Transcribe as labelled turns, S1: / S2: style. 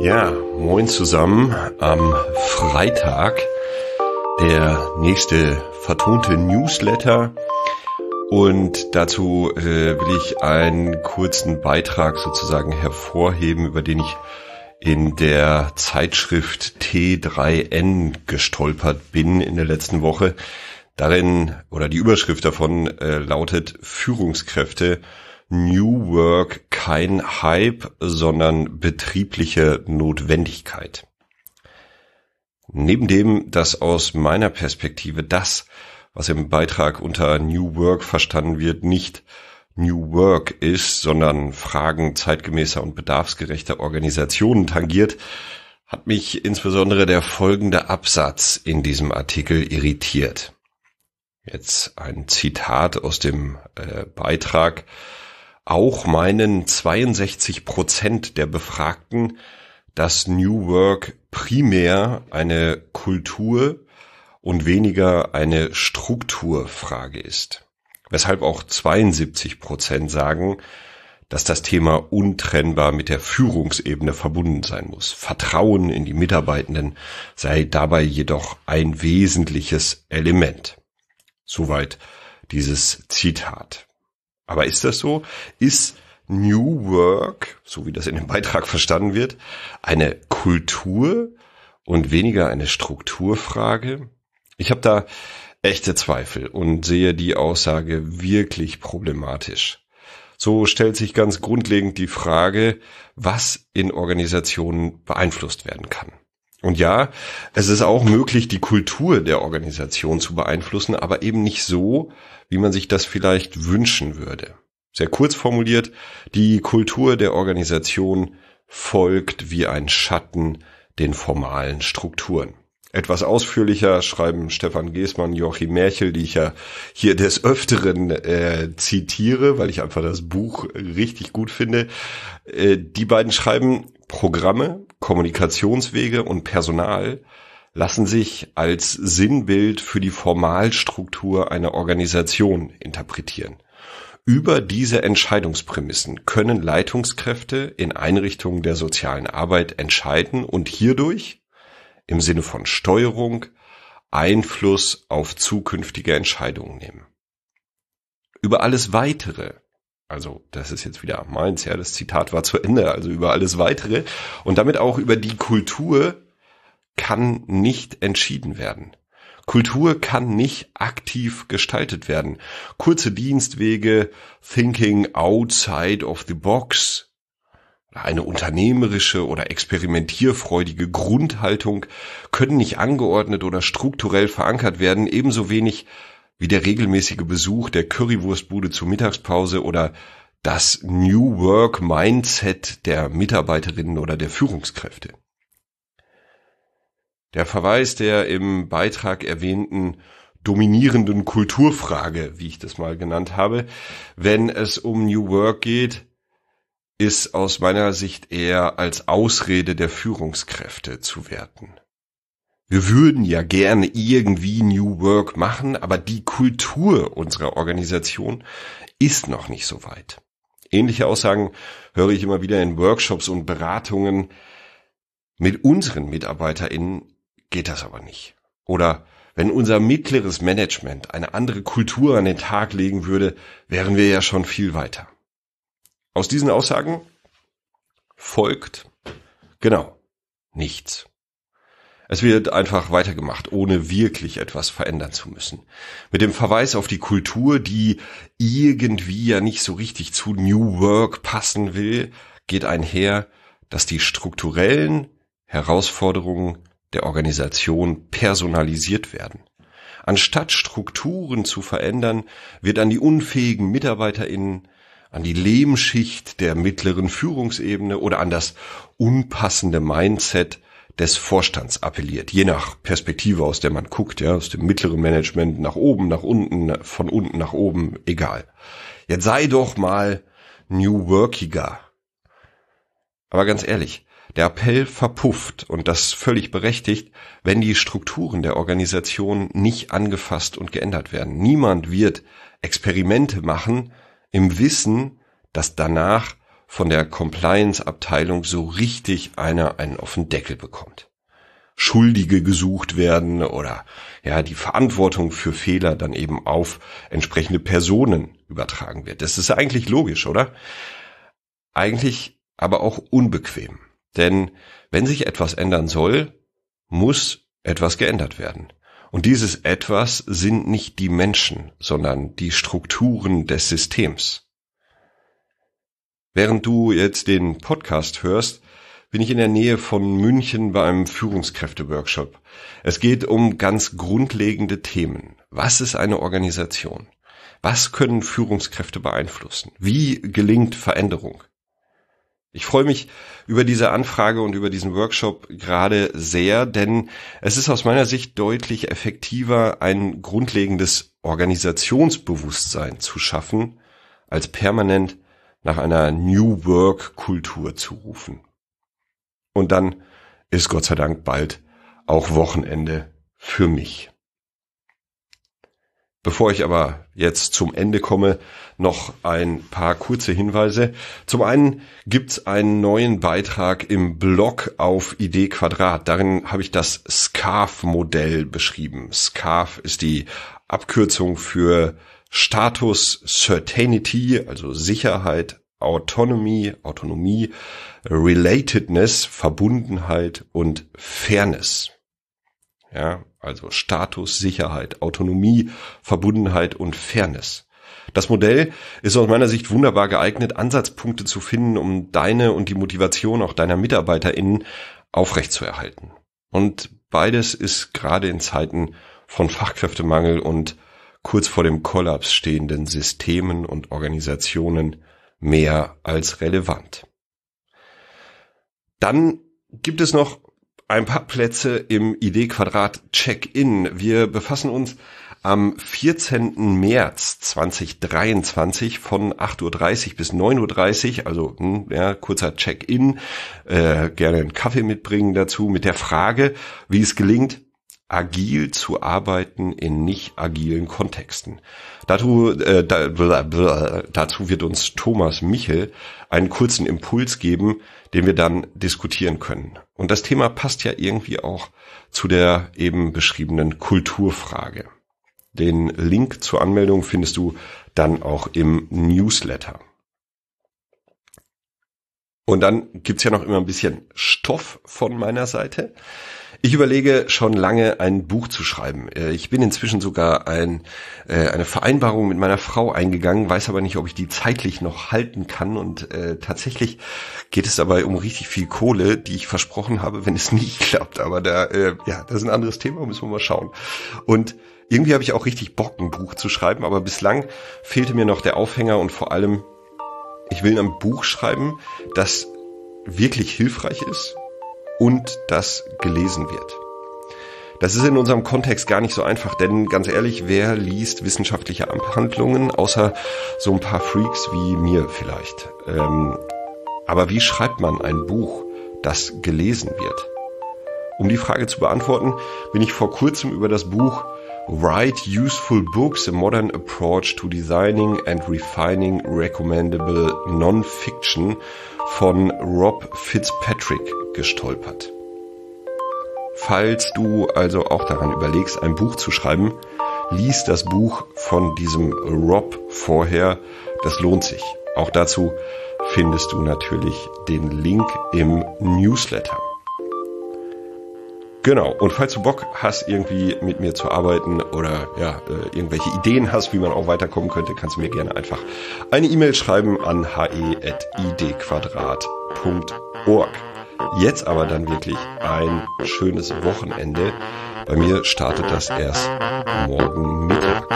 S1: Ja, moin zusammen am Freitag. Der nächste vertonte Newsletter. Und dazu äh, will ich einen kurzen Beitrag sozusagen hervorheben, über den ich in der Zeitschrift T3N gestolpert bin in der letzten Woche. Darin oder die Überschrift davon äh, lautet Führungskräfte New Work kein Hype, sondern betriebliche Notwendigkeit. Neben dem, dass aus meiner Perspektive das, was im Beitrag unter New Work verstanden wird, nicht New Work ist, sondern Fragen zeitgemäßer und bedarfsgerechter Organisationen tangiert, hat mich insbesondere der folgende Absatz in diesem Artikel irritiert. Jetzt ein Zitat aus dem äh, Beitrag auch meinen 62 Prozent der Befragten, dass New Work primär eine Kultur und weniger eine Strukturfrage ist. Weshalb auch 72 Prozent sagen, dass das Thema untrennbar mit der Führungsebene verbunden sein muss. Vertrauen in die Mitarbeitenden sei dabei jedoch ein wesentliches Element. Soweit dieses Zitat. Aber ist das so? Ist New Work, so wie das in dem Beitrag verstanden wird, eine Kultur und weniger eine Strukturfrage? Ich habe da echte Zweifel und sehe die Aussage wirklich problematisch. So stellt sich ganz grundlegend die Frage, was in Organisationen beeinflusst werden kann. Und ja, es ist auch möglich, die Kultur der Organisation zu beeinflussen, aber eben nicht so, wie man sich das vielleicht wünschen würde. Sehr kurz formuliert, die Kultur der Organisation folgt wie ein Schatten den formalen Strukturen. Etwas ausführlicher schreiben Stefan Geßmann, Joachim Merchel, die ich ja hier des Öfteren äh, zitiere, weil ich einfach das Buch richtig gut finde. Äh, die beiden schreiben, Programme, Kommunikationswege und Personal lassen sich als Sinnbild für die Formalstruktur einer Organisation interpretieren. Über diese Entscheidungsprämissen können Leitungskräfte in Einrichtungen der sozialen Arbeit entscheiden und hierdurch im Sinne von Steuerung Einfluss auf zukünftige Entscheidungen nehmen. Über alles weitere, also das ist jetzt wieder meins, ja, das Zitat war zu Ende, also über alles weitere und damit auch über die Kultur kann nicht entschieden werden. Kultur kann nicht aktiv gestaltet werden. Kurze Dienstwege, thinking outside of the box, eine unternehmerische oder experimentierfreudige Grundhaltung können nicht angeordnet oder strukturell verankert werden, ebenso wenig wie der regelmäßige Besuch der Currywurstbude zur Mittagspause oder das New Work Mindset der Mitarbeiterinnen oder der Führungskräfte. Der Verweis der im Beitrag erwähnten dominierenden Kulturfrage, wie ich das mal genannt habe, wenn es um New Work geht, ist aus meiner Sicht eher als Ausrede der Führungskräfte zu werten. Wir würden ja gerne irgendwie New Work machen, aber die Kultur unserer Organisation ist noch nicht so weit. Ähnliche Aussagen höre ich immer wieder in Workshops und Beratungen. Mit unseren MitarbeiterInnen geht das aber nicht. Oder wenn unser mittleres Management eine andere Kultur an den Tag legen würde, wären wir ja schon viel weiter. Aus diesen Aussagen folgt genau nichts. Es wird einfach weitergemacht, ohne wirklich etwas verändern zu müssen. Mit dem Verweis auf die Kultur, die irgendwie ja nicht so richtig zu New Work passen will, geht einher, dass die strukturellen Herausforderungen der Organisation personalisiert werden. Anstatt Strukturen zu verändern, wird an die unfähigen MitarbeiterInnen an die Lehmschicht der mittleren Führungsebene oder an das unpassende Mindset des Vorstands appelliert, je nach Perspektive, aus der man guckt, ja, aus dem mittleren Management nach oben, nach unten, von unten nach oben, egal. Jetzt sei doch mal New Workiger. Aber ganz ehrlich, Der Appell verpufft und das völlig berechtigt, wenn die Strukturen der Organisation nicht angefasst und geändert werden. Niemand wird Experimente machen im Wissen, dass danach von der Compliance-Abteilung so richtig einer einen auf den Deckel bekommt. Schuldige gesucht werden oder ja, die Verantwortung für Fehler dann eben auf entsprechende Personen übertragen wird. Das ist eigentlich logisch, oder? Eigentlich aber auch unbequem. Denn wenn sich etwas ändern soll, muss etwas geändert werden. Und dieses etwas sind nicht die Menschen, sondern die Strukturen des Systems. Während du jetzt den Podcast hörst, bin ich in der Nähe von München bei einem Führungskräfte-Workshop. Es geht um ganz grundlegende Themen. Was ist eine Organisation? Was können Führungskräfte beeinflussen? Wie gelingt Veränderung? Ich freue mich über diese Anfrage und über diesen Workshop gerade sehr, denn es ist aus meiner Sicht deutlich effektiver, ein grundlegendes Organisationsbewusstsein zu schaffen, als permanent nach einer New Work Kultur zu rufen. Und dann ist Gott sei Dank bald auch Wochenende für mich. Bevor ich aber jetzt zum Ende komme, noch ein paar kurze Hinweise. Zum einen gibt's einen neuen Beitrag im Blog auf Idee Quadrat. Darin habe ich das SCARF-Modell beschrieben. SCARF ist die Abkürzung für Status Certainty, also Sicherheit, Autonomy, Autonomie, Relatedness, Verbundenheit und Fairness. Ja, also Status, Sicherheit, Autonomie, Verbundenheit und Fairness. Das Modell ist aus meiner Sicht wunderbar geeignet, Ansatzpunkte zu finden, um deine und die Motivation auch deiner MitarbeiterInnen aufrechtzuerhalten. Und beides ist gerade in Zeiten von Fachkräftemangel und kurz vor dem Kollaps stehenden Systemen und Organisationen mehr als relevant. Dann gibt es noch ein paar Plätze im ID-Quadrat Check-in. Wir befassen uns am 14. März 2023 von 8.30 Uhr bis 9.30 Uhr, also hm, ja, kurzer Check-in, äh, gerne einen Kaffee mitbringen dazu, mit der Frage, wie es gelingt, agil zu arbeiten in nicht agilen Kontexten. Dazu, äh, da, dazu wird uns Thomas Michel einen kurzen Impuls geben, den wir dann diskutieren können. Und das Thema passt ja irgendwie auch zu der eben beschriebenen Kulturfrage. Den Link zur Anmeldung findest du dann auch im Newsletter. Und dann gibt's ja noch immer ein bisschen Stoff von meiner Seite. Ich überlege schon lange ein Buch zu schreiben. Äh, ich bin inzwischen sogar ein, äh, eine Vereinbarung mit meiner Frau eingegangen, weiß aber nicht, ob ich die zeitlich noch halten kann. Und äh, tatsächlich geht es dabei um richtig viel Kohle, die ich versprochen habe, wenn es nicht klappt. Aber da, äh, ja, das ist ein anderes Thema, müssen wir mal schauen. Und irgendwie habe ich auch richtig Bock, ein Buch zu schreiben, aber bislang fehlte mir noch der Aufhänger und vor allem, ich will ein Buch schreiben, das wirklich hilfreich ist und das gelesen wird. Das ist in unserem Kontext gar nicht so einfach, denn ganz ehrlich, wer liest wissenschaftliche Abhandlungen, außer so ein paar Freaks wie mir vielleicht? Ähm, aber wie schreibt man ein Buch, das gelesen wird? Um die Frage zu beantworten, bin ich vor kurzem über das Buch Write Useful Books, a Modern Approach to Designing and Refining Recommendable Non-Fiction von Rob Fitzpatrick gestolpert. Falls du also auch daran überlegst, ein Buch zu schreiben, lies das Buch von diesem Rob vorher. Das lohnt sich. Auch dazu findest du natürlich den Link im Newsletter. Genau, und falls du Bock hast, irgendwie mit mir zu arbeiten oder ja, äh, irgendwelche Ideen hast, wie man auch weiterkommen könnte, kannst du mir gerne einfach eine E-Mail schreiben an he.idquadrat.org. Jetzt aber dann wirklich ein schönes Wochenende. Bei mir startet das erst morgen Mittag.